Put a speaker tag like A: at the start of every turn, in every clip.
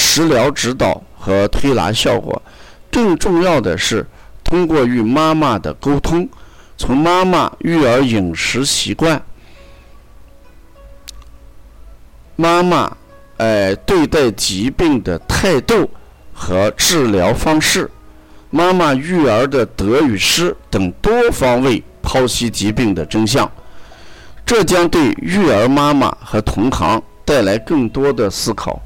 A: 食疗指导和推拿效果，更重要的是通过与妈妈的沟通，从妈妈育儿饮食习惯、妈妈哎对待疾病的态度和治疗方式、妈妈育儿的得与失等多方位剖析疾病的真相，这将对育儿妈妈和同行带来更多的思考。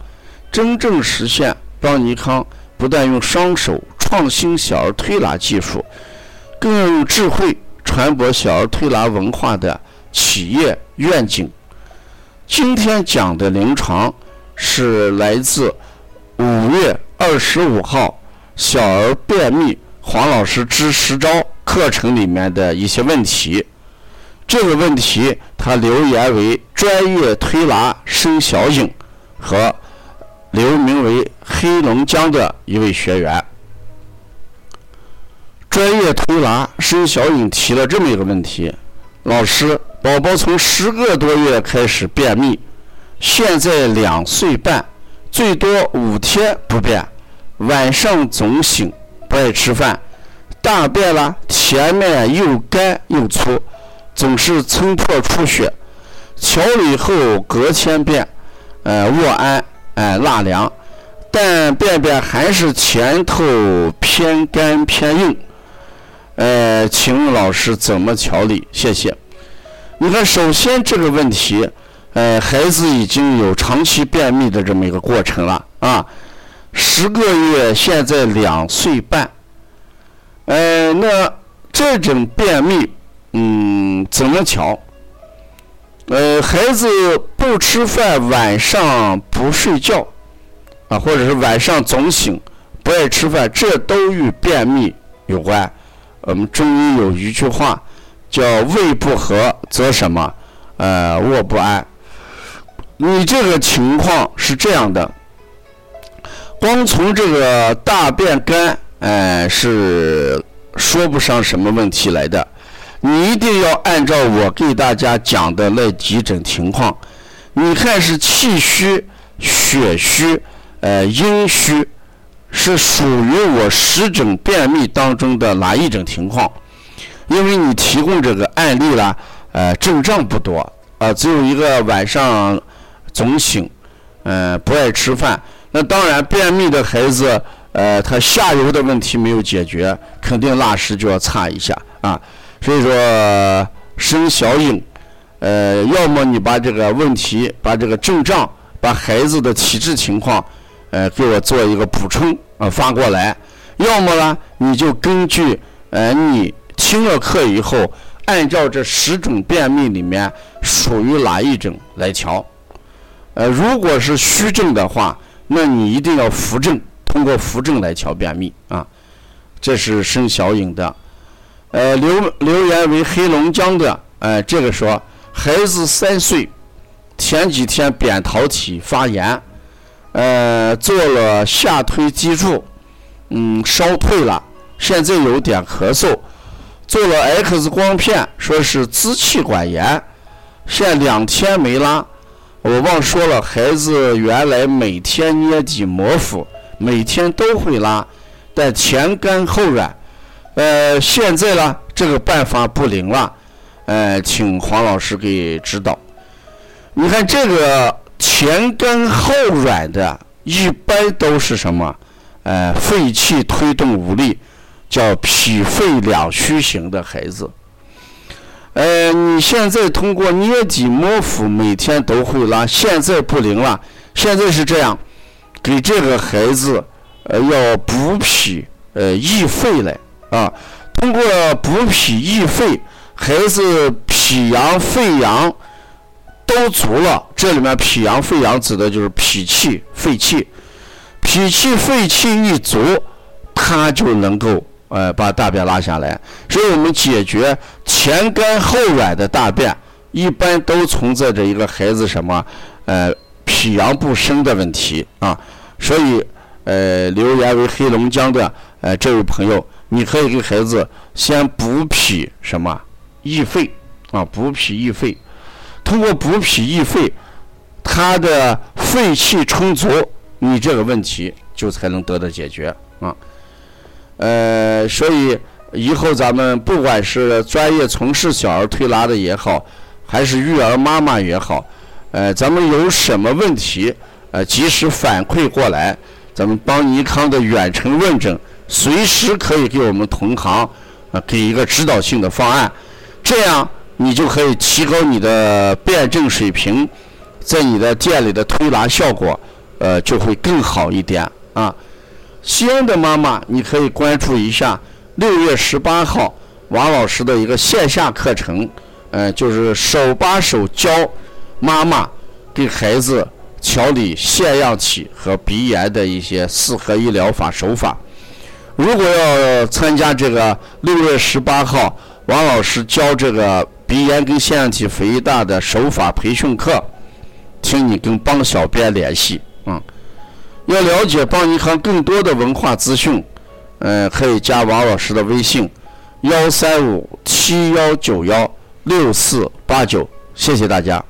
A: 真正实现邦尼康不但用双手创新小儿推拿技术，更要用智慧传播小儿推拿文化的企业愿景。今天讲的临床是来自五月二十五号小儿便秘黄老师之十招课程里面的一些问题。这个问题他留言为专业推拿申小颖和。留名为黑龙江的一位学员，专业推拿申小颖提了这么一个问题：老师，宝宝从十个多月开始便秘，现在两岁半，最多五天不便，晚上总醒，不爱吃饭，大便了前面又干又粗，总是撑破出血，调理后隔天便，呃卧安。哎，纳凉，但便便还是前头偏干偏硬。呃，请问老师怎么调理？谢谢。你看，首先这个问题，呃，孩子已经有长期便秘的这么一个过程了啊，十个月，现在两岁半。呃，那这种便秘，嗯，怎么调？呃，孩子不吃饭，晚上不睡觉，啊，或者是晚上总醒，不爱吃饭，这都与便秘有关。我们中医有一句话，叫“胃不和则什么？呃，卧不安。”你这个情况是这样的，光从这个大便干，哎，是说不上什么问题来的。你一定要按照我给大家讲的那几种情况，你看是气虚、血虚、呃阴虚，是属于我十种便秘当中的哪一种情况？因为你提供这个案例了，呃症状不多，啊只有一个晚上总醒，呃不爱吃饭。那当然便秘的孩子，呃他下游的问题没有解决，肯定拉屎就要擦一下啊。所以说，生小颖，呃，要么你把这个问题、把这个症状、把孩子的体质情况，呃，给我做一个补充啊发过来；要么呢，你就根据呃你听了课以后，按照这十种便秘里面属于哪一种来调。呃，如果是虚症的话，那你一定要扶正，通过扶正来调便秘啊。这是生小颖的。呃，留留言为黑龙江的，呃，这个说孩子三岁，前几天扁桃体发炎，呃，做了下推脊柱，嗯，烧退了，现在有点咳嗽，做了 X 光片，说是支气管炎，现两天没拉，我忘说了，孩子原来每天捏脊膜腹，每天都会拉，但前干后软。呃，现在呢，这个办法不灵了，哎，请黄老师给指导。你看这个前干后软的，一般都是什么？呃，肺气推动无力，叫脾肺两虚型的孩子。呃，你现在通过捏脊摸腹，每天都会拉，现在不灵了。现在是这样，给这个孩子呃要补脾呃益肺来。啊，通过补脾益肺，孩子脾阳肺阳都足了。这里面脾阳肺阳指的就是脾气、肺气。脾气肺气一足，它就能够呃把大便拉下来。所以我们解决前干后软的大便，一般都存在着一个孩子什么呃脾阳不生的问题啊。所以呃留言为黑龙江的呃这位朋友，你可以给孩子先补脾什么益肺啊，补脾益肺。通过补脾益肺，他的肺气充足，你这个问题就才能得到解决啊。呃，所以以后咱们不管是专业从事小儿推拿的也好，还是育儿妈妈也好，呃，咱们有什么问题，呃，及时反馈过来，咱们帮尼康的远程问诊，随时可以给我们同行啊给一个指导性的方案，这样。你就可以提高你的辩证水平，在你的店里的推拿效果，呃，就会更好一点啊。西安的妈妈，你可以关注一下六月十八号王老师的一个线下课程，呃，就是手把手教妈妈给孩子调理腺样体和鼻炎的一些四合一疗法手法。如果要参加这个六月十八号王老师教这个。鼻炎跟腺样体肥大的手法培训课，请你跟帮小编联系。嗯，要了解帮银行更多的文化资讯，嗯，可以加王老师的微信：幺三五七幺九幺六四八九。谢谢大家。